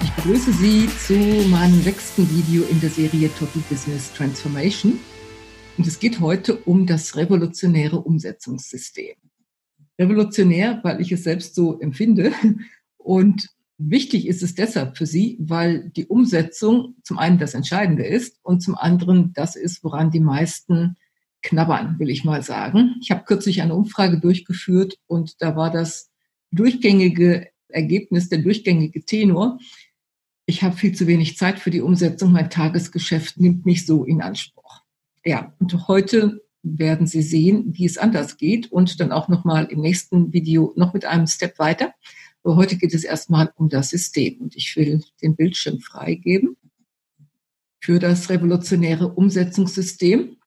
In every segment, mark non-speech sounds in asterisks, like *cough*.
Ich begrüße Sie zu meinem sechsten Video in der Serie Total Business Transformation. Und es geht heute um das revolutionäre Umsetzungssystem. Revolutionär, weil ich es selbst so empfinde. Und wichtig ist es deshalb für Sie, weil die Umsetzung zum einen das Entscheidende ist und zum anderen das ist, woran die meisten knabbern, will ich mal sagen. Ich habe kürzlich eine Umfrage durchgeführt und da war das durchgängige Ergebnis, der durchgängige Tenor, ich habe viel zu wenig Zeit für die Umsetzung, mein Tagesgeschäft nimmt mich so in Anspruch. Ja, und heute werden Sie sehen, wie es anders geht und dann auch nochmal im nächsten Video noch mit einem Step weiter. Aber heute geht es erstmal um das System und ich will den Bildschirm freigeben für das revolutionäre Umsetzungssystem.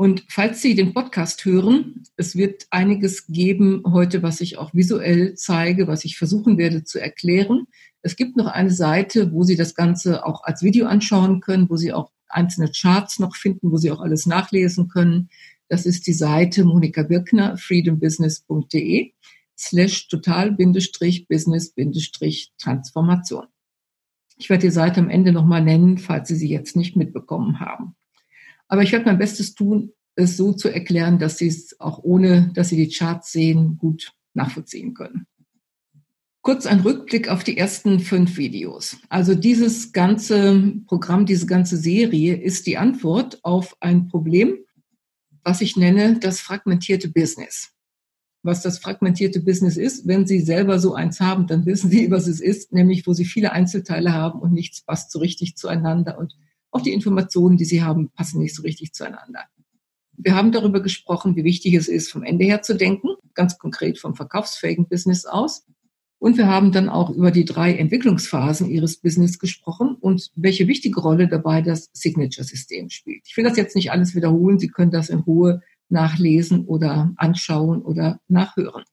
Und falls Sie den Podcast hören, es wird einiges geben heute, was ich auch visuell zeige, was ich versuchen werde zu erklären. Es gibt noch eine Seite, wo Sie das Ganze auch als Video anschauen können, wo Sie auch einzelne Charts noch finden, wo Sie auch alles nachlesen können. Das ist die Seite Monika Birkner, freedombusiness.de slash total-business-transformation. Ich werde die Seite am Ende nochmal nennen, falls Sie sie jetzt nicht mitbekommen haben. Aber ich werde mein Bestes tun, es so zu erklären, dass Sie es auch ohne, dass Sie die Charts sehen, gut nachvollziehen können. Kurz ein Rückblick auf die ersten fünf Videos. Also dieses ganze Programm, diese ganze Serie ist die Antwort auf ein Problem, was ich nenne das fragmentierte Business. Was das fragmentierte Business ist, wenn Sie selber so eins haben, dann wissen Sie, was es ist, nämlich wo Sie viele Einzelteile haben und nichts passt so richtig zueinander und auch die Informationen, die Sie haben, passen nicht so richtig zueinander. Wir haben darüber gesprochen, wie wichtig es ist, vom Ende her zu denken, ganz konkret vom verkaufsfähigen Business aus. Und wir haben dann auch über die drei Entwicklungsphasen Ihres Business gesprochen und welche wichtige Rolle dabei das Signature-System spielt. Ich will das jetzt nicht alles wiederholen. Sie können das in Ruhe nachlesen oder anschauen oder nachhören.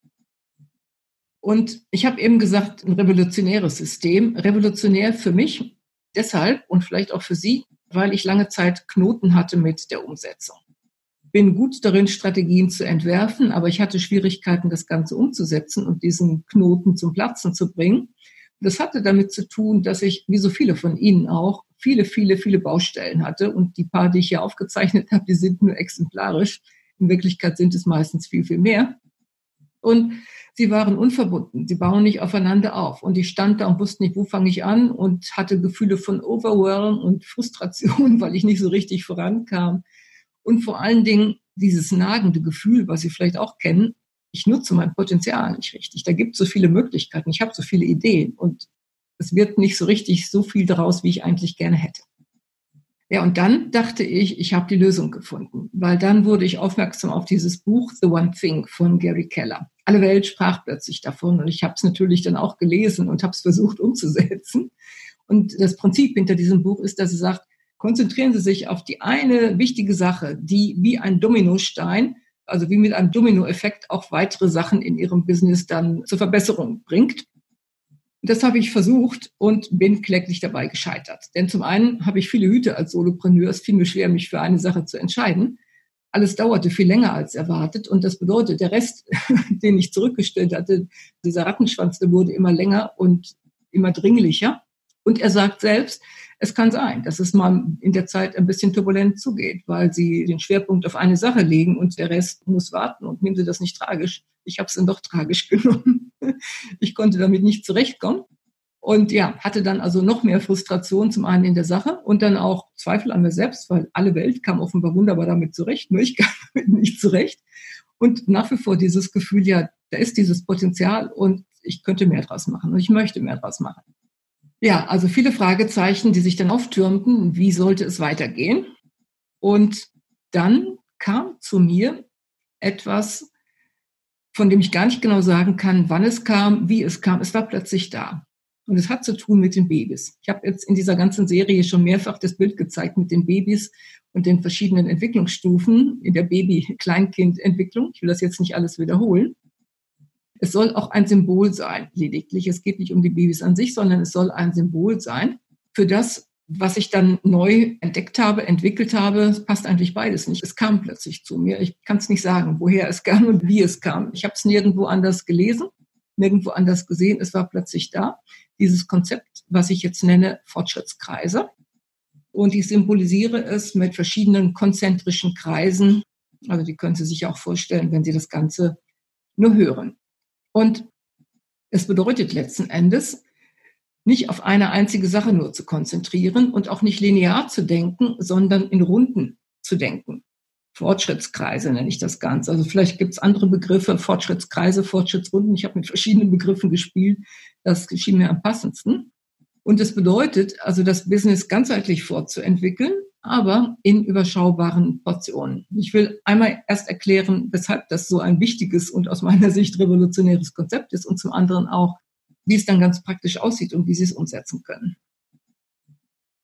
Und ich habe eben gesagt, ein revolutionäres System. Revolutionär für mich deshalb und vielleicht auch für Sie, weil ich lange Zeit Knoten hatte mit der Umsetzung. Bin gut darin, Strategien zu entwerfen, aber ich hatte Schwierigkeiten, das Ganze umzusetzen und diesen Knoten zum Platzen zu bringen. Das hatte damit zu tun, dass ich, wie so viele von Ihnen auch, viele, viele, viele Baustellen hatte. Und die paar, die ich hier aufgezeichnet *laughs* habe, die sind nur exemplarisch. In Wirklichkeit sind es meistens viel, viel mehr. Und sie waren unverbunden. Sie bauen nicht aufeinander auf. Und ich stand da und wusste nicht, wo fange ich an und hatte Gefühle von Overwhelm und Frustration, *laughs* weil ich nicht so richtig vorankam. Und vor allen Dingen dieses nagende Gefühl, was Sie vielleicht auch kennen, ich nutze mein Potenzial nicht richtig. Da gibt es so viele Möglichkeiten. Ich habe so viele Ideen und es wird nicht so richtig so viel daraus, wie ich eigentlich gerne hätte. Ja, und dann dachte ich, ich habe die Lösung gefunden, weil dann wurde ich aufmerksam auf dieses Buch The One Thing von Gary Keller. Alle Welt sprach plötzlich davon und ich habe es natürlich dann auch gelesen und habe es versucht umzusetzen. Und das Prinzip hinter diesem Buch ist, dass er sagt, konzentrieren Sie sich auf die eine wichtige Sache, die wie ein Dominostein, also wie mit einem Dominoeffekt auch weitere Sachen in Ihrem Business dann zur Verbesserung bringt. Das habe ich versucht und bin kläglich dabei gescheitert. Denn zum einen habe ich viele Hüte als Solopreneur. Es fiel mir schwer, mich für eine Sache zu entscheiden. Alles dauerte viel länger als erwartet. Und das bedeutet, der Rest, *laughs* den ich zurückgestellt hatte, dieser Rattenschwanz, der wurde immer länger und immer dringlicher. Und er sagt selbst, es kann sein, dass es mal in der Zeit ein bisschen turbulent zugeht, weil sie den Schwerpunkt auf eine Sache legen und der Rest muss warten. Und nehmen Sie das nicht tragisch. Ich habe es dann doch tragisch *laughs* genommen. Ich konnte damit nicht zurechtkommen. Und ja, hatte dann also noch mehr Frustration zum einen in der Sache und dann auch Zweifel an mir selbst, weil alle Welt kam offenbar wunderbar damit zurecht, nur ich *laughs* kam damit nicht zurecht. Und nach wie vor dieses Gefühl, ja, da ist dieses Potenzial und ich könnte mehr draus machen und ich möchte mehr draus machen. Ja, also viele Fragezeichen, die sich dann auftürmten. Wie sollte es weitergehen? Und dann kam zu mir etwas, von dem ich gar nicht genau sagen kann, wann es kam, wie es kam. Es war plötzlich da. Und es hat zu tun mit den Babys. Ich habe jetzt in dieser ganzen Serie schon mehrfach das Bild gezeigt mit den Babys und den verschiedenen Entwicklungsstufen in der Baby-Kleinkind-Entwicklung. Ich will das jetzt nicht alles wiederholen. Es soll auch ein Symbol sein, lediglich. Es geht nicht um die Babys an sich, sondern es soll ein Symbol sein für das, was ich dann neu entdeckt habe, entwickelt habe. Es passt eigentlich beides nicht. Es kam plötzlich zu mir. Ich kann es nicht sagen, woher es kam und wie es kam. Ich habe es nirgendwo anders gelesen, nirgendwo anders gesehen. Es war plötzlich da. Dieses Konzept, was ich jetzt nenne Fortschrittskreise. Und ich symbolisiere es mit verschiedenen konzentrischen Kreisen. Also die können Sie sich auch vorstellen, wenn Sie das Ganze nur hören. Und es bedeutet letzten Endes, nicht auf eine einzige Sache nur zu konzentrieren und auch nicht linear zu denken, sondern in Runden zu denken. Fortschrittskreise nenne ich das Ganze. Also vielleicht gibt es andere Begriffe, Fortschrittskreise, Fortschrittsrunden. Ich habe mit verschiedenen Begriffen gespielt. Das schien mir am passendsten. Und es bedeutet also, das Business ganzheitlich fortzuentwickeln, aber in überschaubaren Portionen. Ich will einmal erst erklären, weshalb das so ein wichtiges und aus meiner Sicht revolutionäres Konzept ist und zum anderen auch, wie es dann ganz praktisch aussieht und wie Sie es umsetzen können.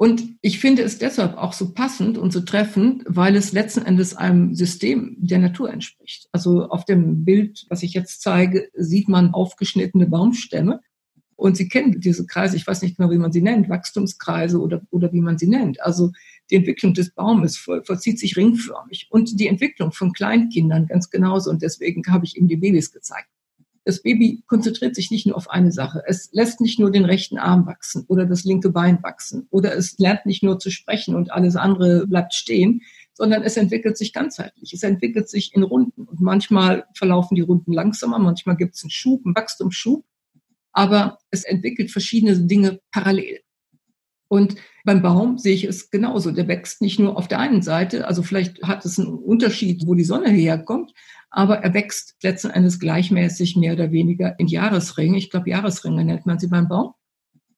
Und ich finde es deshalb auch so passend und so treffend, weil es letzten Endes einem System der Natur entspricht. Also auf dem Bild, was ich jetzt zeige, sieht man aufgeschnittene Baumstämme und Sie kennen diese Kreise, ich weiß nicht genau, wie man sie nennt, Wachstumskreise oder, oder wie man sie nennt. Also die Entwicklung des Baumes vollzieht sich ringförmig und die Entwicklung von Kleinkindern ganz genauso. Und deswegen habe ich Ihnen die Babys gezeigt. Das Baby konzentriert sich nicht nur auf eine Sache. Es lässt nicht nur den rechten Arm wachsen oder das linke Bein wachsen oder es lernt nicht nur zu sprechen und alles andere bleibt stehen, sondern es entwickelt sich ganzheitlich. Es entwickelt sich in Runden und manchmal verlaufen die Runden langsamer, manchmal gibt es einen Schub, einen Wachstumsschub aber es entwickelt verschiedene Dinge parallel. Und beim Baum sehe ich es genauso. Der wächst nicht nur auf der einen Seite, also vielleicht hat es einen Unterschied, wo die Sonne herkommt, aber er wächst letzten Endes gleichmäßig mehr oder weniger in Jahresringe. Ich glaube, Jahresringe nennt man sie beim Baum.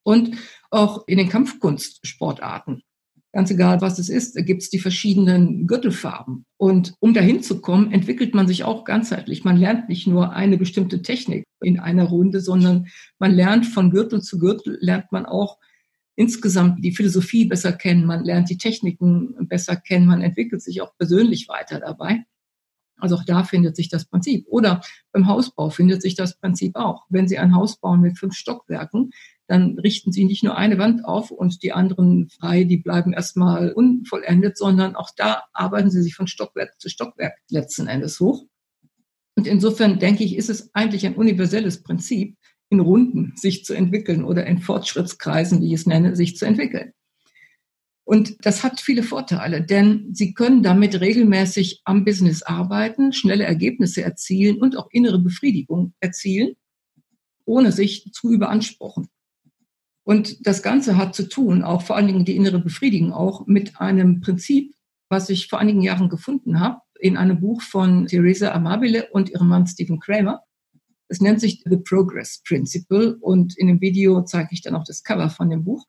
Und auch in den Kampfkunstsportarten ganz egal, was es ist, gibt es die verschiedenen Gürtelfarben. Und um dahin zu kommen, entwickelt man sich auch ganzheitlich. Man lernt nicht nur eine bestimmte Technik in einer Runde, sondern man lernt von Gürtel zu Gürtel, lernt man auch insgesamt die Philosophie besser kennen, man lernt die Techniken besser kennen, man entwickelt sich auch persönlich weiter dabei. Also auch da findet sich das Prinzip. Oder beim Hausbau findet sich das Prinzip auch. Wenn Sie ein Haus bauen mit fünf Stockwerken, dann richten Sie nicht nur eine Wand auf und die anderen frei, die bleiben erstmal unvollendet, sondern auch da arbeiten Sie sich von Stockwerk zu Stockwerk letzten Endes hoch. Und insofern denke ich, ist es eigentlich ein universelles Prinzip, in Runden sich zu entwickeln oder in Fortschrittskreisen, wie ich es nenne, sich zu entwickeln. Und das hat viele Vorteile, denn Sie können damit regelmäßig am Business arbeiten, schnelle Ergebnisse erzielen und auch innere Befriedigung erzielen, ohne sich zu überanspruchen. Und das Ganze hat zu tun, auch vor allen Dingen die innere Befriedigung auch, mit einem Prinzip, was ich vor einigen Jahren gefunden habe, in einem Buch von Theresa Amabile und ihrem Mann Stephen Kramer. Es nennt sich The Progress Principle und in dem Video zeige ich dann auch das Cover von dem Buch.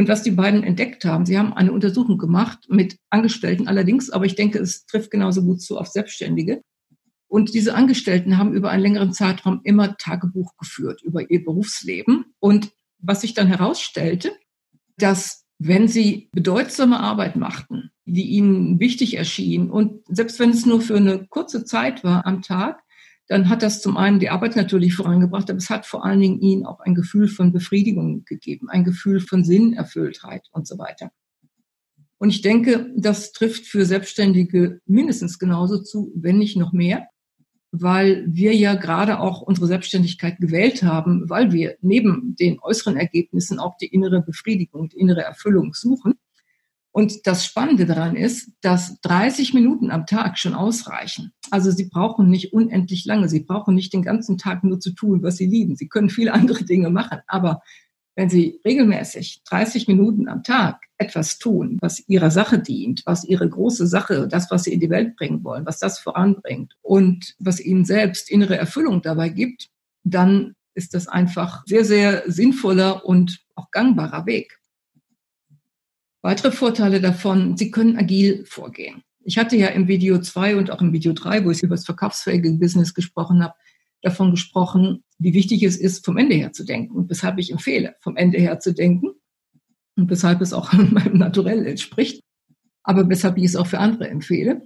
Und was die beiden entdeckt haben, sie haben eine Untersuchung gemacht mit Angestellten allerdings, aber ich denke, es trifft genauso gut zu auf Selbstständige. Und diese Angestellten haben über einen längeren Zeitraum immer Tagebuch geführt über ihr Berufsleben. Und was sich dann herausstellte, dass wenn sie bedeutsame Arbeit machten, die ihnen wichtig erschien und selbst wenn es nur für eine kurze Zeit war am Tag, dann hat das zum einen die Arbeit natürlich vorangebracht, aber es hat vor allen Dingen ihnen auch ein Gefühl von Befriedigung gegeben, ein Gefühl von Sinnerfülltheit und so weiter. Und ich denke, das trifft für Selbstständige mindestens genauso zu, wenn nicht noch mehr, weil wir ja gerade auch unsere Selbstständigkeit gewählt haben, weil wir neben den äußeren Ergebnissen auch die innere Befriedigung, die innere Erfüllung suchen. Und das Spannende daran ist, dass 30 Minuten am Tag schon ausreichen. Also Sie brauchen nicht unendlich lange. Sie brauchen nicht den ganzen Tag nur zu tun, was Sie lieben. Sie können viele *laughs* andere Dinge machen. Aber wenn Sie regelmäßig 30 Minuten am Tag etwas tun, was Ihrer Sache dient, was Ihre große Sache, das, was Sie in die Welt bringen wollen, was das voranbringt und was Ihnen selbst innere Erfüllung dabei gibt, dann ist das einfach sehr, sehr sinnvoller und auch gangbarer Weg. Weitere Vorteile davon, Sie können agil vorgehen. Ich hatte ja im Video 2 und auch im Video 3, wo ich über das verkaufsfähige Business gesprochen habe, davon gesprochen, wie wichtig es ist, vom Ende her zu denken und weshalb ich empfehle, vom Ende her zu denken und weshalb es auch *laughs* meinem Naturell entspricht, aber weshalb ich es auch für andere empfehle.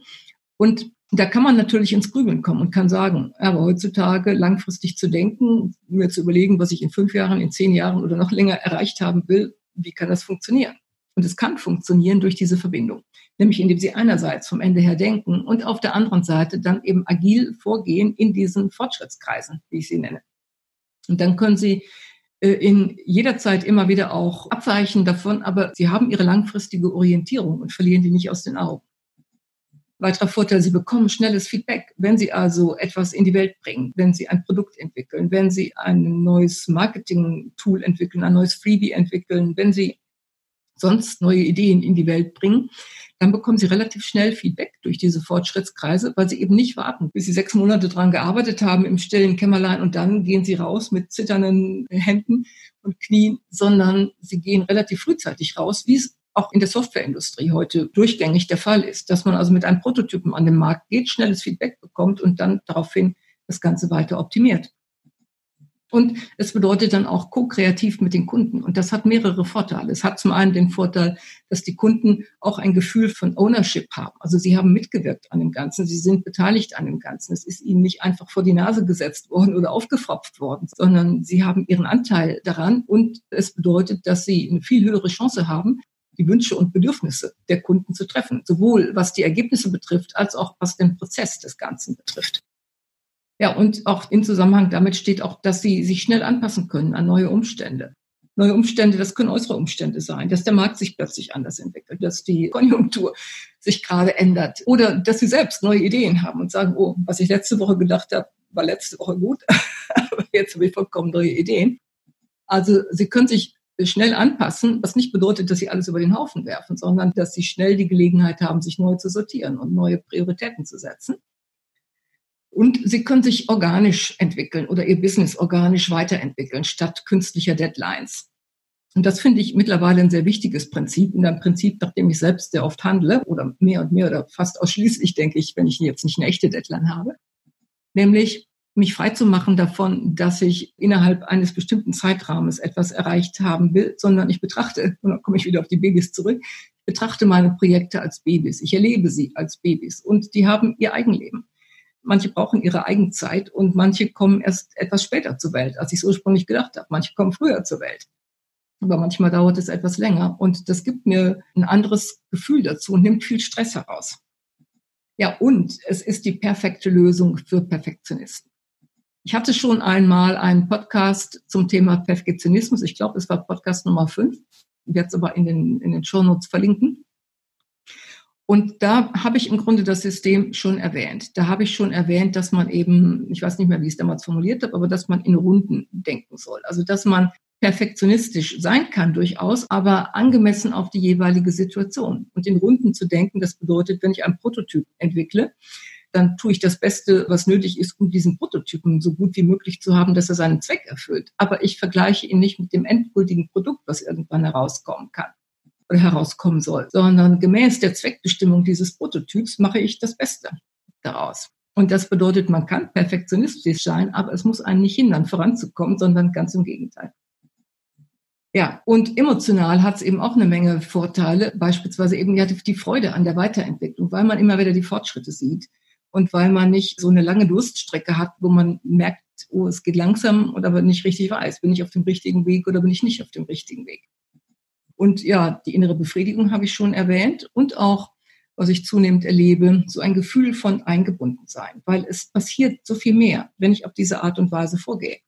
Und da kann man natürlich ins Grübeln kommen und kann sagen, aber heutzutage langfristig zu denken, mir zu überlegen, was ich in fünf Jahren, in zehn Jahren oder noch länger erreicht haben will, wie kann das funktionieren? Und es kann funktionieren durch diese Verbindung, nämlich indem Sie einerseits vom Ende her denken und auf der anderen Seite dann eben agil vorgehen in diesen Fortschrittskreisen, wie ich sie nenne. Und dann können Sie äh, in jeder Zeit immer wieder auch abweichen davon, aber Sie haben Ihre langfristige Orientierung und verlieren die nicht aus den Augen. Weiterer Vorteil, Sie bekommen schnelles Feedback. Wenn Sie also etwas in die Welt bringen, wenn Sie ein Produkt entwickeln, wenn Sie ein neues Marketing-Tool entwickeln, ein neues Freebie entwickeln, wenn Sie sonst neue Ideen in die Welt bringen, dann bekommen Sie relativ schnell Feedback durch diese Fortschrittskreise, weil Sie eben nicht warten, bis Sie sechs Monate dran gearbeitet haben im stillen Kämmerlein und dann gehen Sie raus mit zitternden Händen und Knien, sondern Sie gehen relativ frühzeitig raus, wie es auch in der Softwareindustrie heute durchgängig der Fall ist, dass man also mit einem Prototypen an den Markt geht, schnelles Feedback bekommt und dann daraufhin das Ganze weiter optimiert. Und es bedeutet dann auch ko-kreativ mit den Kunden. Und das hat mehrere Vorteile. Es hat zum einen den Vorteil, dass die Kunden auch ein Gefühl von Ownership haben. Also sie haben mitgewirkt an dem Ganzen. Sie sind beteiligt an dem Ganzen. Es ist ihnen nicht einfach vor die Nase gesetzt worden oder aufgefropft worden, sondern sie haben ihren Anteil daran. Und es bedeutet, dass sie eine viel höhere Chance haben, die Wünsche und Bedürfnisse der Kunden zu treffen, sowohl was die Ergebnisse betrifft, als auch was den Prozess des Ganzen betrifft. Ja, und auch im Zusammenhang damit steht auch, dass sie sich schnell anpassen können an neue Umstände. Neue Umstände, das können äußere Umstände sein, dass der Markt sich plötzlich anders entwickelt, dass die Konjunktur sich gerade ändert oder dass sie selbst neue Ideen haben und sagen, oh, was ich letzte Woche gedacht habe, war letzte Woche gut, *laughs* aber jetzt habe ich vollkommen neue Ideen. Also sie können sich schnell anpassen, was nicht bedeutet, dass sie alles über den Haufen werfen, sondern dass sie schnell die Gelegenheit haben, sich neu zu sortieren und neue Prioritäten zu setzen. Und sie können sich organisch entwickeln oder ihr Business organisch weiterentwickeln, statt künstlicher Deadlines. Und das finde ich mittlerweile ein sehr wichtiges Prinzip und ein Prinzip, nach dem ich selbst sehr oft handle oder mehr und mehr oder fast ausschließlich, denke ich, wenn ich jetzt nicht eine echte Deadline habe. Nämlich, mich frei zu machen davon, dass ich innerhalb eines bestimmten Zeitrahmens etwas erreicht haben will, sondern ich betrachte, *laughs* und dann komme ich wieder auf die Babys zurück, ich betrachte meine Projekte als Babys. Ich erlebe sie als Babys und die haben ihr Eigenleben. Manche brauchen ihre Eigenzeit und manche kommen erst etwas später zur Welt, als ich es ursprünglich gedacht habe. Manche kommen früher zur Welt. Aber manchmal dauert es etwas länger und das gibt mir ein anderes Gefühl dazu und nimmt viel Stress heraus. Ja, und es ist die perfekte Lösung für Perfektionisten. Ich hatte schon einmal einen Podcast zum Thema Perfektionismus. Ich glaube, es war Podcast Nummer 5. Ich werde es aber in den, in den Show Notes verlinken. Und da habe ich im Grunde das System schon erwähnt. Da habe ich schon erwähnt, dass man eben, ich weiß nicht mehr, wie ich es damals formuliert habe, aber dass man in Runden denken soll. Also dass man perfektionistisch sein kann durchaus, aber angemessen auf die jeweilige Situation. Und in Runden zu denken, das bedeutet, wenn ich einen Prototyp entwickle, dann tue ich das Beste, was nötig ist, um diesen Prototypen so gut wie möglich zu haben, dass er seinen Zweck erfüllt. Aber ich vergleiche ihn nicht mit dem endgültigen Produkt, was irgendwann herauskommen kann herauskommen soll, sondern gemäß der Zweckbestimmung dieses Prototyps mache ich das Beste daraus. Und das bedeutet, man kann perfektionistisch sein, aber es muss einen nicht hindern, voranzukommen, sondern ganz im Gegenteil. Ja, und emotional hat es eben auch eine Menge Vorteile, beispielsweise eben ja die Freude an der Weiterentwicklung, weil man immer wieder die Fortschritte sieht und weil man nicht so eine lange Durststrecke hat, wo man merkt, oh, es geht langsam und aber nicht richtig weiß, bin ich auf dem richtigen Weg oder bin ich nicht auf dem richtigen Weg. Und ja, die innere Befriedigung habe ich schon erwähnt und auch, was ich zunehmend erlebe, so ein Gefühl von eingebunden sein, weil es passiert so viel mehr, wenn ich auf diese Art und Weise vorgehe.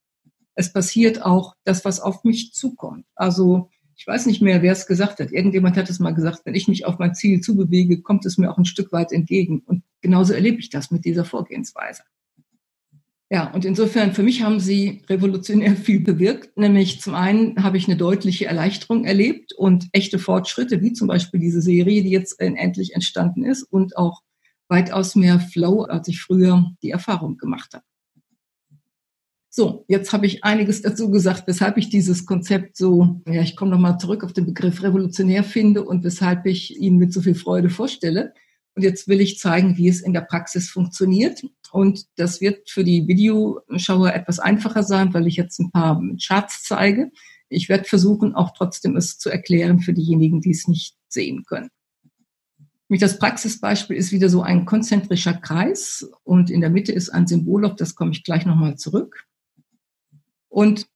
Es passiert auch das, was auf mich zukommt. Also ich weiß nicht mehr, wer es gesagt hat. Irgendjemand hat es mal gesagt, wenn ich mich auf mein Ziel zubewege, kommt es mir auch ein Stück weit entgegen. Und genauso erlebe ich das mit dieser Vorgehensweise. Ja, und insofern für mich haben sie revolutionär *laughs* viel bewirkt. Nämlich zum einen habe ich eine deutliche Erleichterung erlebt und echte Fortschritte, wie zum Beispiel diese Serie, die jetzt endlich entstanden ist und auch weitaus mehr Flow, als ich früher die Erfahrung gemacht habe. So, jetzt habe ich einiges dazu gesagt, weshalb ich dieses Konzept so, ja, ich komme nochmal zurück auf den Begriff revolutionär finde und weshalb ich ihn mit so viel Freude vorstelle. Und jetzt will ich zeigen, wie es in der Praxis funktioniert. Und das wird für die Videoschauer etwas einfacher sein, weil ich jetzt ein paar Charts zeige. Ich werde versuchen, auch trotzdem es zu erklären für diejenigen, die es nicht sehen können. Das Praxisbeispiel ist wieder so ein konzentrischer Kreis und in der Mitte ist ein Symbol, auf das komme ich gleich nochmal zurück. Und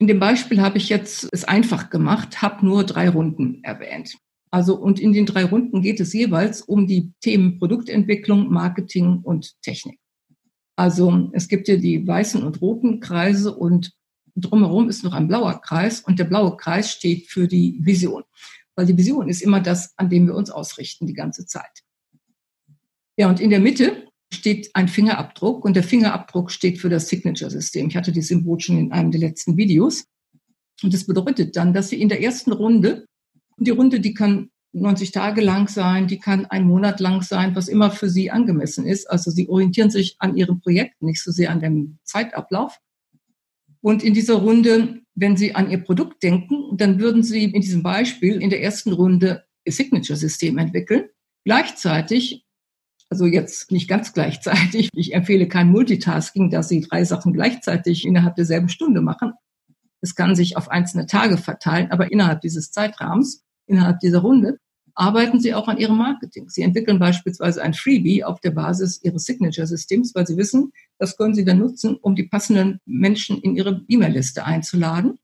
in dem Beispiel habe ich jetzt es einfach gemacht, habe nur drei Runden erwähnt. Also, und in den drei Runden geht es jeweils um die Themen Produktentwicklung, Marketing und Technik. Also, es gibt ja die weißen und roten Kreise und drumherum ist noch ein blauer Kreis und der blaue Kreis steht für die Vision. Weil die Vision ist immer das, an dem wir uns ausrichten die ganze Zeit. Ja, und in der Mitte steht ein Fingerabdruck und der Fingerabdruck steht für das Signature-System. Ich hatte die Symbol schon in einem der letzten Videos. Und das bedeutet dann, dass Sie in der ersten Runde, und die Runde, die kann 90 Tage lang sein, die kann ein Monat lang sein, was immer für Sie angemessen ist. Also Sie orientieren sich an Ihrem Projekt, nicht so sehr an dem Zeitablauf. Und in dieser Runde, wenn Sie an Ihr Produkt denken, dann würden Sie in diesem Beispiel in der ersten Runde Ihr Signature-System entwickeln. Gleichzeitig also jetzt nicht ganz gleichzeitig. *laughs* Ich empfehle kein Multitasking, dass Sie drei Sachen gleichzeitig innerhalb derselben Stunde machen. Es kann sich auf einzelne Tage verteilen, aber innerhalb dieses Zeitrahmens, innerhalb dieser Runde, arbeiten Sie auch an Ihrem Marketing. Sie entwickeln beispielsweise ein Freebie auf der Basis Ihres Signature-Systems, weil Sie wissen, das können Sie dann nutzen, um die passenden Menschen in Ihre E-Mail-Liste einzuladen.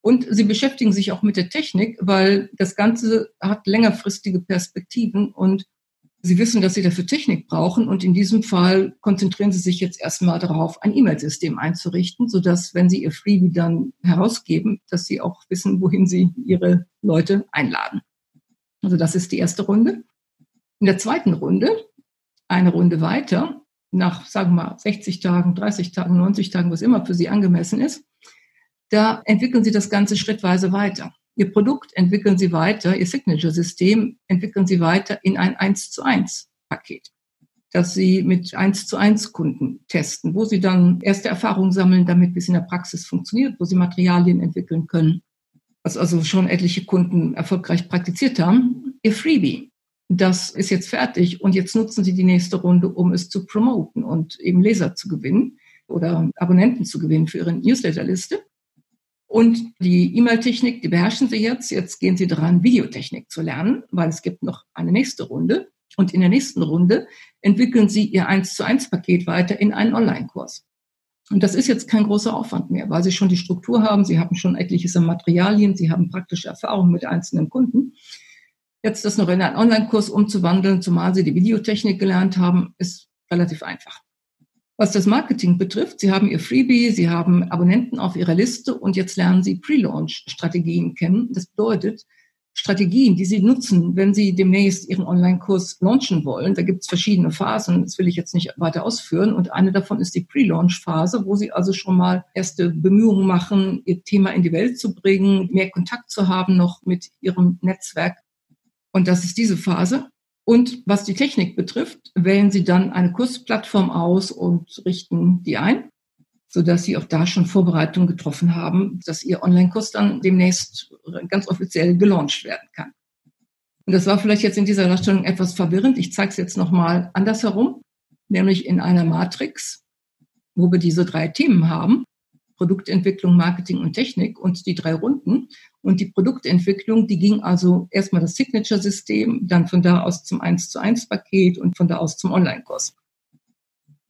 Und Sie beschäftigen sich auch mit der Technik, weil das Ganze hat längerfristige Perspektiven und Sie wissen, dass Sie dafür Technik brauchen und in diesem Fall konzentrieren Sie sich jetzt erstmal darauf, ein E-Mail-System einzurichten, sodass, wenn Sie Ihr Freebie dann herausgeben, dass Sie auch wissen, wohin Sie Ihre Leute einladen. Also das ist die erste Runde. In der zweiten Runde, eine Runde weiter, nach, sagen wir mal, 60 Tagen, 30 Tagen, 90 Tagen, was immer für Sie angemessen ist, da entwickeln Sie das Ganze schrittweise weiter. Ihr Produkt entwickeln Sie weiter, Ihr Signature-System entwickeln Sie weiter in ein 1 zu 1 Paket, das Sie mit 1 zu 1 Kunden testen, wo Sie dann erste Erfahrungen sammeln, damit wie es in der Praxis funktioniert, wo Sie Materialien entwickeln können, was also schon etliche Kunden erfolgreich praktiziert haben. Ihr Freebie, das ist jetzt fertig und jetzt nutzen Sie die nächste Runde, um es zu promoten und eben Leser zu gewinnen oder Abonnenten zu gewinnen für Ihre Newsletterliste. Und die E-Mail-Technik, die beherrschen Sie jetzt. Jetzt gehen Sie daran, Videotechnik zu lernen, weil es gibt noch eine nächste Runde. Und in der nächsten Runde entwickeln Sie Ihr 1 zu 1 Paket weiter in einen Online-Kurs. Und das ist jetzt kein großer Aufwand mehr, weil Sie schon die Struktur haben, Sie haben schon etliches an Materialien, Sie haben praktische Erfahrungen mit einzelnen Kunden. Jetzt das noch in einen Online-Kurs umzuwandeln, zumal Sie die Videotechnik gelernt haben, ist relativ einfach. Was das Marketing betrifft, Sie haben Ihr Freebie, Sie haben Abonnenten auf Ihrer Liste und jetzt lernen Sie Pre-Launch-Strategien kennen. Das bedeutet, Strategien, die Sie nutzen, wenn Sie demnächst Ihren Online-Kurs launchen wollen. Da gibt es verschiedene Phasen, das will ich jetzt nicht weiter ausführen. Und eine davon ist die Pre-Launch-Phase, wo Sie also schon mal erste Bemühungen machen, Ihr Thema in die Welt zu bringen, mehr Kontakt zu haben noch mit Ihrem Netzwerk. Und das ist diese Phase. Und was die Technik betrifft, wählen Sie dann eine Kursplattform aus und richten die ein, sodass Sie auch da schon Vorbereitungen getroffen haben, dass Ihr Online-Kurs dann demnächst ganz offiziell gelauncht werden kann. Und das war vielleicht jetzt in dieser Darstellung etwas verwirrend. Ich zeige es jetzt nochmal andersherum, nämlich in einer Matrix, wo wir diese drei Themen haben. Produktentwicklung, Marketing und Technik und die drei Runden. Und die Produktentwicklung, die ging also erstmal das Signature-System, dann von da aus zum 1 zu 1 Paket und von da aus zum Online-Kurs.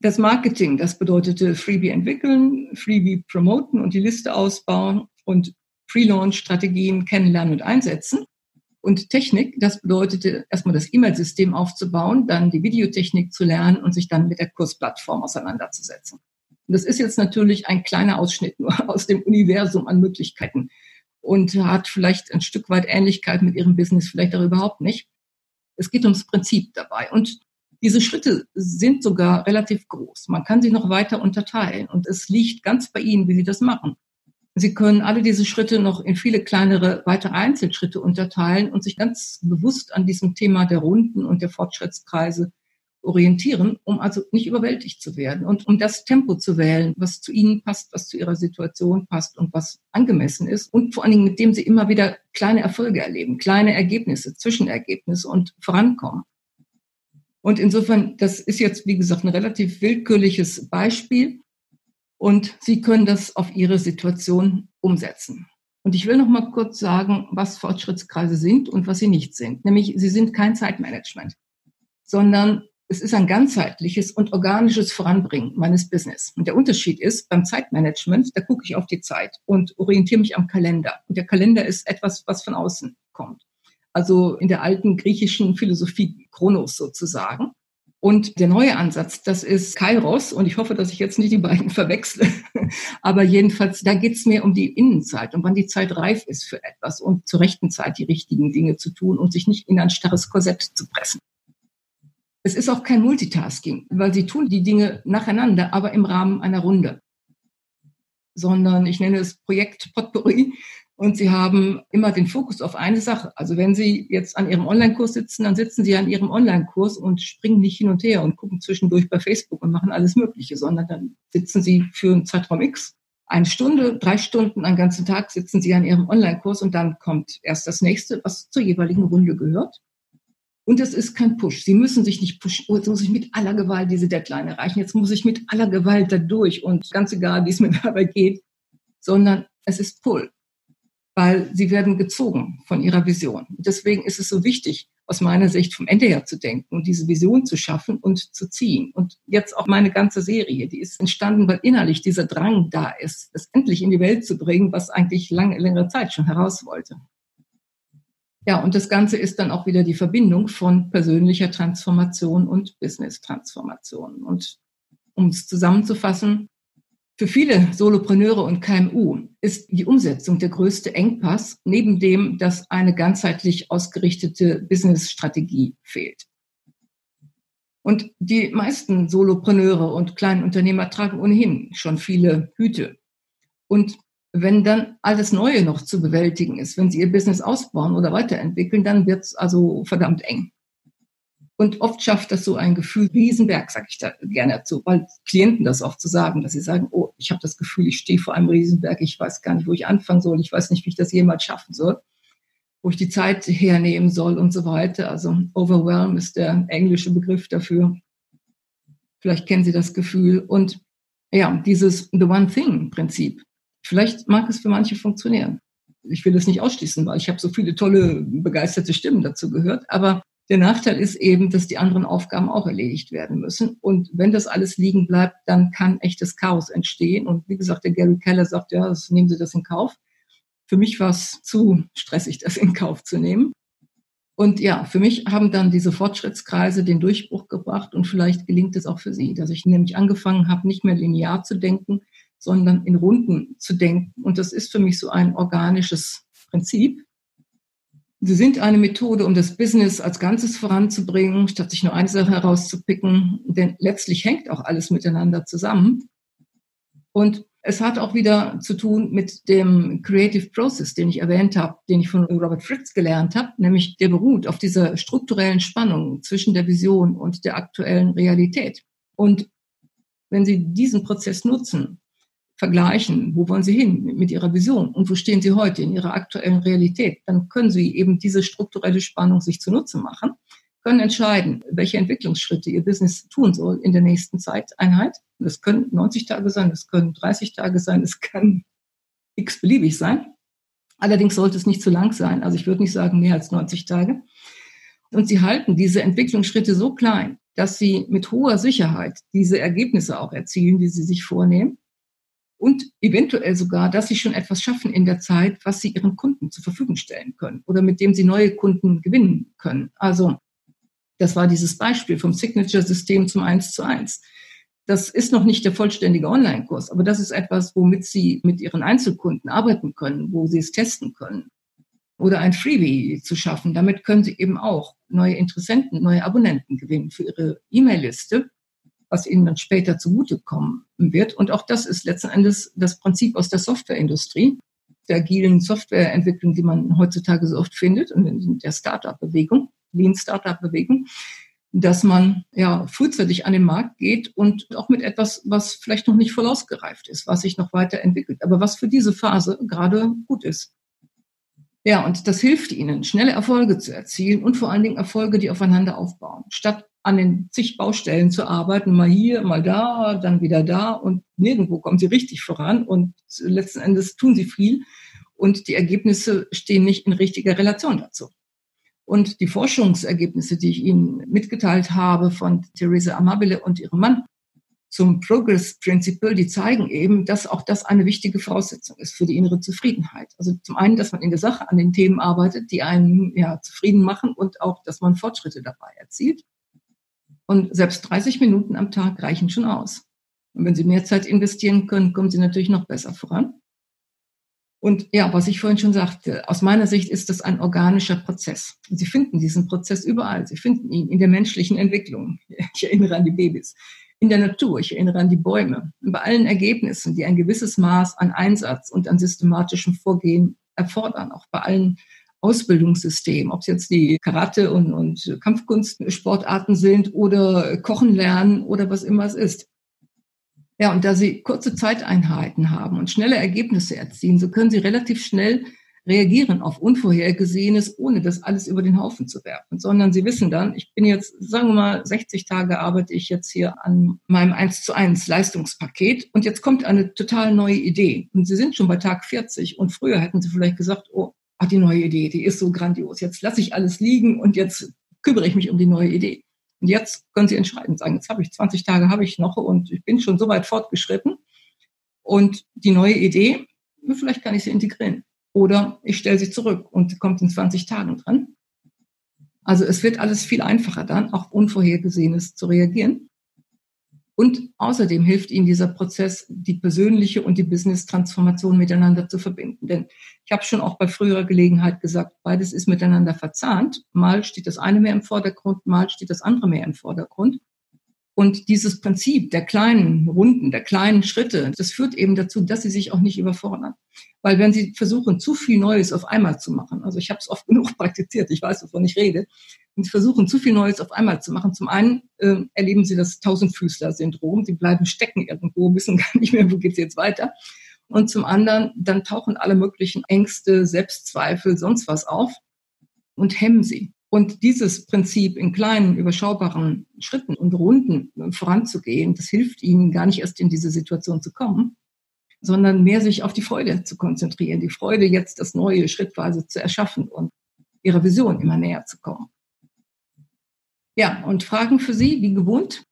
Das Marketing, das bedeutete Freebie entwickeln, Freebie promoten und die Liste ausbauen und Pre-Launch-Strategien kennenlernen und einsetzen. Und Technik, das bedeutete erstmal das E-Mail-System aufzubauen, dann die Videotechnik zu lernen und sich dann mit der Kursplattform auseinanderzusetzen. Das ist jetzt natürlich ein kleiner Ausschnitt nur *laughs* aus dem Universum an Möglichkeiten und hat vielleicht ein Stück weit Ähnlichkeit mit ihrem Business, vielleicht auch überhaupt nicht. Es geht ums Prinzip dabei. Und diese Schritte sind sogar relativ groß. Man kann sie noch weiter unterteilen und es liegt ganz bei Ihnen, wie Sie das machen. Sie können alle diese Schritte noch in viele kleinere weitere Einzelschritte unterteilen und sich ganz bewusst an diesem Thema der Runden und der Fortschrittskreise orientieren, um also nicht überwältigt zu werden und um das Tempo zu wählen, was zu ihnen passt, was zu ihrer Situation passt und was angemessen ist und vor allen Dingen mit dem sie immer wieder kleine Erfolge erleben, kleine Ergebnisse, Zwischenergebnisse und vorankommen. Und insofern, das ist jetzt, wie gesagt, ein relativ willkürliches Beispiel. Und Sie können das auf Ihre Situation umsetzen. Und ich will noch mal kurz sagen, was Fortschrittskreise sind und was sie nicht sind. Nämlich, sie sind kein Zeitmanagement, sondern es ist ein ganzheitliches und organisches Voranbringen meines Business. Und der Unterschied ist, beim Zeitmanagement, da gucke ich auf die Zeit und orientiere mich am Kalender. Und der Kalender ist etwas, was von außen kommt. Also in der alten griechischen Philosophie Chronos sozusagen. Und der neue Ansatz, das ist Kairos. Und ich hoffe, dass ich jetzt nicht die beiden *laughs* verwechsle. Aber jedenfalls, da geht es mehr um die Innenzeit und wann die Zeit reif ist für etwas und zur rechten Zeit die richtigen Dinge zu tun und sich nicht in ein starres Korsett zu pressen. Es ist auch kein Multitasking, weil sie tun die Dinge nacheinander, aber im Rahmen einer Runde. Sondern ich nenne es Projekt Potpourri und Sie haben immer den Fokus auf eine Sache. Also wenn Sie jetzt an Ihrem Online-Kurs sitzen, dann sitzen Sie an Ihrem Online-Kurs und springen nicht hin und her und gucken zwischendurch bei Facebook und machen alles Mögliche, sondern dann sitzen Sie für einen Zeitraum X, eine Stunde, drei Stunden, einen ganzen Tag sitzen Sie an Ihrem Online-Kurs und dann kommt erst das nächste, was zur jeweiligen Runde gehört. Und es ist kein Push. Sie müssen sich nicht pushen. Oh, jetzt muss ich mit aller Gewalt diese Deadline erreichen. Jetzt muss ich mit aller Gewalt da durch und ganz egal, wie es mir *laughs* dabei geht, sondern es ist Pull weil sie werden gezogen von ihrer Vision. deswegen ist es so wichtig, aus meiner Sicht vom Ende her zu denken und diese Vision zu schaffen und zu ziehen. Und jetzt auch meine ganze Serie, die ist entstanden, weil innerlich dieser Drang da ist, es endlich in die Welt zu bringen, was eigentlich lange, längere Zeit schon heraus wollte. Ja, und das Ganze ist dann auch wieder die Verbindung von persönlicher Transformation und Business-Transformation. Und um es zusammenzufassen, für viele Solopreneure und KMU ist die Umsetzung der größte Engpass, neben dem, dass eine ganzheitlich ausgerichtete Business-Strategie fehlt. Und die meisten Solopreneure und kleinen Unternehmer tragen ohnehin schon viele Hüte. Und wenn dann alles Neue noch zu bewältigen ist, wenn sie ihr Business ausbauen oder weiterentwickeln, dann wird es also verdammt eng. Und oft schafft das so ein Gefühl, Riesenberg, sage ich da gerne dazu, weil Klienten das oft zu so sagen, dass sie sagen, oh, ich habe das Gefühl, ich stehe vor einem Riesenberg, ich weiß gar nicht, wo ich anfangen soll, ich weiß nicht, wie ich das jemals schaffen soll, wo ich die Zeit hernehmen soll und so weiter. Also overwhelm ist der englische Begriff dafür. Vielleicht kennen Sie das Gefühl. Und ja, dieses The One Thing-Prinzip, vielleicht mag es für manche funktionieren. Ich will das nicht ausschließen, weil ich habe so viele tolle, begeisterte Stimmen dazu gehört, aber der Nachteil ist eben, dass die anderen Aufgaben auch erledigt werden müssen. Und wenn das alles liegen bleibt, dann kann echtes Chaos entstehen. Und wie gesagt, der Gary Keller sagt, ja, das, nehmen Sie das in Kauf. Für mich war es zu stressig, das in Kauf zu nehmen. Und ja, für mich haben dann diese Fortschrittskreise den Durchbruch gebracht und vielleicht gelingt es auch für Sie, dass ich nämlich angefangen habe, nicht mehr linear zu denken, sondern in Runden zu denken. Und das ist für mich so ein organisches Prinzip, Sie sind eine Methode, um das Business als Ganzes voranzubringen, statt sich nur eine Sache herauszupicken. Denn letztlich hängt auch alles miteinander zusammen. Und es hat auch wieder zu tun mit dem Creative Process, den ich erwähnt habe, den ich von Robert Fritz gelernt habe, nämlich der beruht auf dieser strukturellen Spannung zwischen der Vision und der aktuellen Realität. Und wenn Sie diesen Prozess nutzen, vergleichen, wo wollen Sie hin mit Ihrer Vision und wo stehen Sie heute in Ihrer aktuellen Realität, dann können Sie eben diese strukturelle Spannung sich zunutze machen, können entscheiden, welche Entwicklungsschritte Ihr Business tun soll in der nächsten Zeiteinheit. Das können 90 Tage sein, das können 30 Tage sein, es kann x-beliebig sein. Allerdings sollte es nicht zu lang sein. Also ich würde nicht sagen mehr als 90 Tage. Und Sie halten diese Entwicklungsschritte so klein, dass Sie mit hoher Sicherheit diese Ergebnisse auch erzielen, die Sie sich vornehmen und eventuell sogar, dass sie schon etwas schaffen in der Zeit, was sie ihren Kunden zur Verfügung stellen können oder mit dem sie neue Kunden gewinnen können. Also das war dieses Beispiel vom Signature-System zum 1 zu 1. Das ist noch nicht der vollständige Online-Kurs, aber das ist etwas, womit Sie mit Ihren Einzelkunden arbeiten können, wo Sie es testen können. Oder ein Freebie zu schaffen. Damit können Sie eben auch neue Interessenten, neue Abonnenten gewinnen für Ihre E-Mail-Liste was ihnen dann später zugutekommen wird. Und auch das ist letzten Endes das Prinzip aus der Softwareindustrie, der agilen Softwareentwicklung, die man heutzutage so oft findet und in der Startup-Bewegung, Lean Startup-Bewegung, dass man ja frühzeitig an den Markt geht und auch mit etwas, was vielleicht noch nicht voll ausgereift ist, was sich noch weiterentwickelt, aber was für diese Phase gerade gut ist. Ja, und das hilft ihnen, schnelle Erfolge zu erzielen und vor allen Dingen Erfolge, die aufeinander aufbauen, statt an den zig Baustellen zu arbeiten, mal hier, mal da, dann wieder da und nirgendwo kommen sie richtig voran und letzten Endes tun sie viel und die Ergebnisse stehen nicht in richtiger Relation dazu. Und die Forschungsergebnisse, die ich Ihnen mitgeteilt habe von Theresa Amabile und ihrem Mann zum Progress Principle, die zeigen eben, dass auch das eine wichtige Voraussetzung ist für die innere Zufriedenheit. Also zum einen, dass man in der Sache an den Themen arbeitet, die einen ja, zufrieden machen und auch, dass man Fortschritte dabei erzielt. Und selbst 30 Minuten am Tag reichen schon aus. Und wenn Sie mehr Zeit investieren können, kommen Sie natürlich noch besser voran. Und ja, was ich vorhin schon sagte, aus meiner Sicht ist das ein organischer Prozess. Sie finden diesen Prozess überall. Sie finden ihn in der menschlichen Entwicklung. Ich erinnere an die Babys. In der Natur, ich erinnere an die Bäume. Bei allen Ergebnissen, die ein gewisses Maß an Einsatz und an systematischem Vorgehen erfordern, auch bei allen Ausbildungssystemen, ob es jetzt die Karate- und, und Kampfkunstsportarten sind oder Kochen lernen oder was immer es ist. Ja, und da Sie kurze Zeiteinheiten haben und schnelle Ergebnisse erzielen, so können Sie relativ schnell reagieren auf Unvorhergesehenes, ohne das alles über den Haufen zu werfen, sondern Sie wissen dann, ich bin jetzt, sagen wir mal, 60 Tage arbeite ich jetzt hier an meinem 1 zu 1 Leistungspaket und jetzt kommt eine total neue Idee und Sie sind schon bei Tag 40 und früher hätten Sie vielleicht gesagt, oh, ach, die neue Idee, die ist so grandios, jetzt lasse ich alles liegen und jetzt kümmere ich mich um die neue Idee. Und jetzt können Sie entscheiden, sagen, jetzt habe ich 20 Tage, habe ich noch und ich bin schon so weit fortgeschritten. Und die neue Idee, vielleicht kann ich sie integrieren. Oder ich stelle sie zurück und kommt in 20 Tagen dran. Also es wird alles viel einfacher dann, auch Unvorhergesehenes zu reagieren. Und außerdem hilft Ihnen dieser Prozess, die persönliche und die Business-Transformation miteinander zu verbinden. Denn ich habe schon auch bei früherer Gelegenheit gesagt, beides ist miteinander verzahnt. Mal steht das eine mehr im Vordergrund, mal steht das andere mehr im Vordergrund. Und dieses Prinzip der kleinen Runden, der kleinen Schritte, das führt eben dazu, dass sie sich auch nicht überfordern. Weil wenn sie versuchen, zu viel Neues auf einmal zu machen, also ich habe es oft *laughs* genug praktiziert, ich weiß, wovon ich rede, und sie versuchen, zu viel Neues auf einmal zu machen. Zum einen äh, erleben sie das Tausendfüßler-Syndrom, sie bleiben stecken irgendwo, *laughs* wissen gar nicht mehr, wo geht's jetzt weiter. Und zum anderen, dann tauchen alle möglichen Ängste, Selbstzweifel, sonst was auf und hemmen sie. Und dieses Prinzip in kleinen, überschaubaren Schritten und Runden voranzugehen, das hilft ihnen gar nicht erst in diese Situation zu kommen, sondern mehr sich auf die Freude zu konzentrieren, die Freude jetzt das Neue schrittweise zu erschaffen und ihrer Vision immer näher zu kommen. Ja, und Fragen für Sie, wie gewohnt.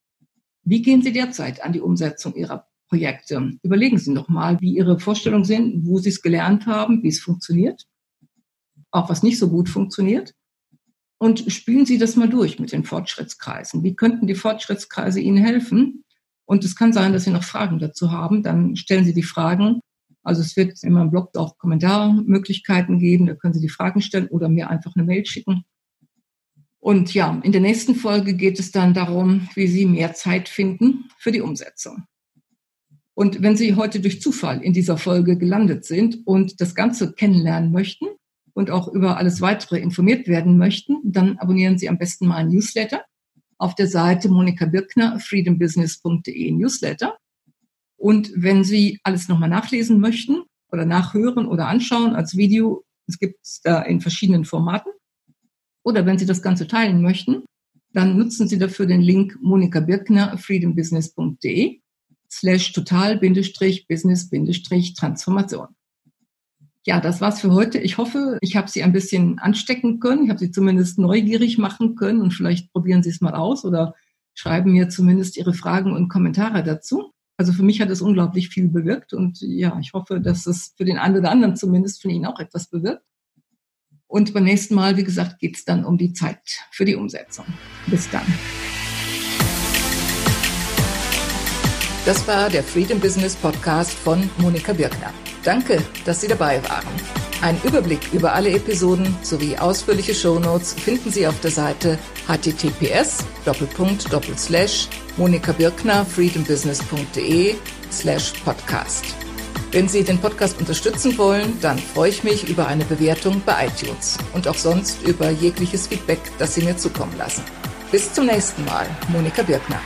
Wie gehen Sie derzeit an die Umsetzung Ihrer Projekte? Überlegen Sie noch mal, wie Ihre Vorstellungen sind, wo Sie es gelernt haben, wie es funktioniert, auch was nicht so gut funktioniert. Und spielen Sie das mal durch mit den Fortschrittskreisen. Wie könnten die Fortschrittskreise Ihnen helfen? Und es kann sein, dass Sie noch Fragen dazu haben. Dann stellen Sie die Fragen. Also es wird in meinem Blog auch Kommentarmöglichkeiten geben. Da können Sie die Fragen stellen oder mir einfach eine Mail schicken. Und ja, in der nächsten Folge geht es dann darum, wie Sie mehr Zeit finden für die Umsetzung. Und wenn Sie heute durch Zufall in dieser Folge gelandet sind und das Ganze kennenlernen möchten und auch über alles weitere informiert werden möchten, dann abonnieren Sie am besten meinen Newsletter auf der Seite Monika Birkner, freedombusiness.de Newsletter. Und wenn Sie alles nochmal nachlesen möchten oder nachhören oder anschauen als Video, es gibt es da in verschiedenen Formaten, oder wenn Sie das Ganze teilen möchten, dann nutzen Sie dafür den Link Monika Birkner, freedombusiness.de slash total-business-transformation. Ja, das war's für heute. Ich hoffe, ich habe Sie ein bisschen anstecken können. Ich habe Sie zumindest neugierig machen können und vielleicht probieren Sie es mal aus oder schreiben mir zumindest Ihre Fragen und Kommentare dazu. Also für mich hat es unglaublich viel bewirkt und ja, ich hoffe, dass es für den einen oder anderen zumindest von Ihnen auch etwas bewirkt. Und beim nächsten Mal, wie gesagt, geht es dann um die Zeit für die Umsetzung. Bis dann. Das war der Freedom Business Podcast von Monika Birkner. Danke, dass Sie dabei waren. Ein Überblick über alle Episoden sowie ausführliche Shownotes finden Sie auf der Seite https monikabirkner freedombusiness.de slash podcast. Wenn Sie den Podcast unterstützen wollen, dann freue ich mich über eine Bewertung bei iTunes und auch sonst über jegliches Feedback, das Sie mir zukommen lassen. Bis zum nächsten Mal, Monika Birkner.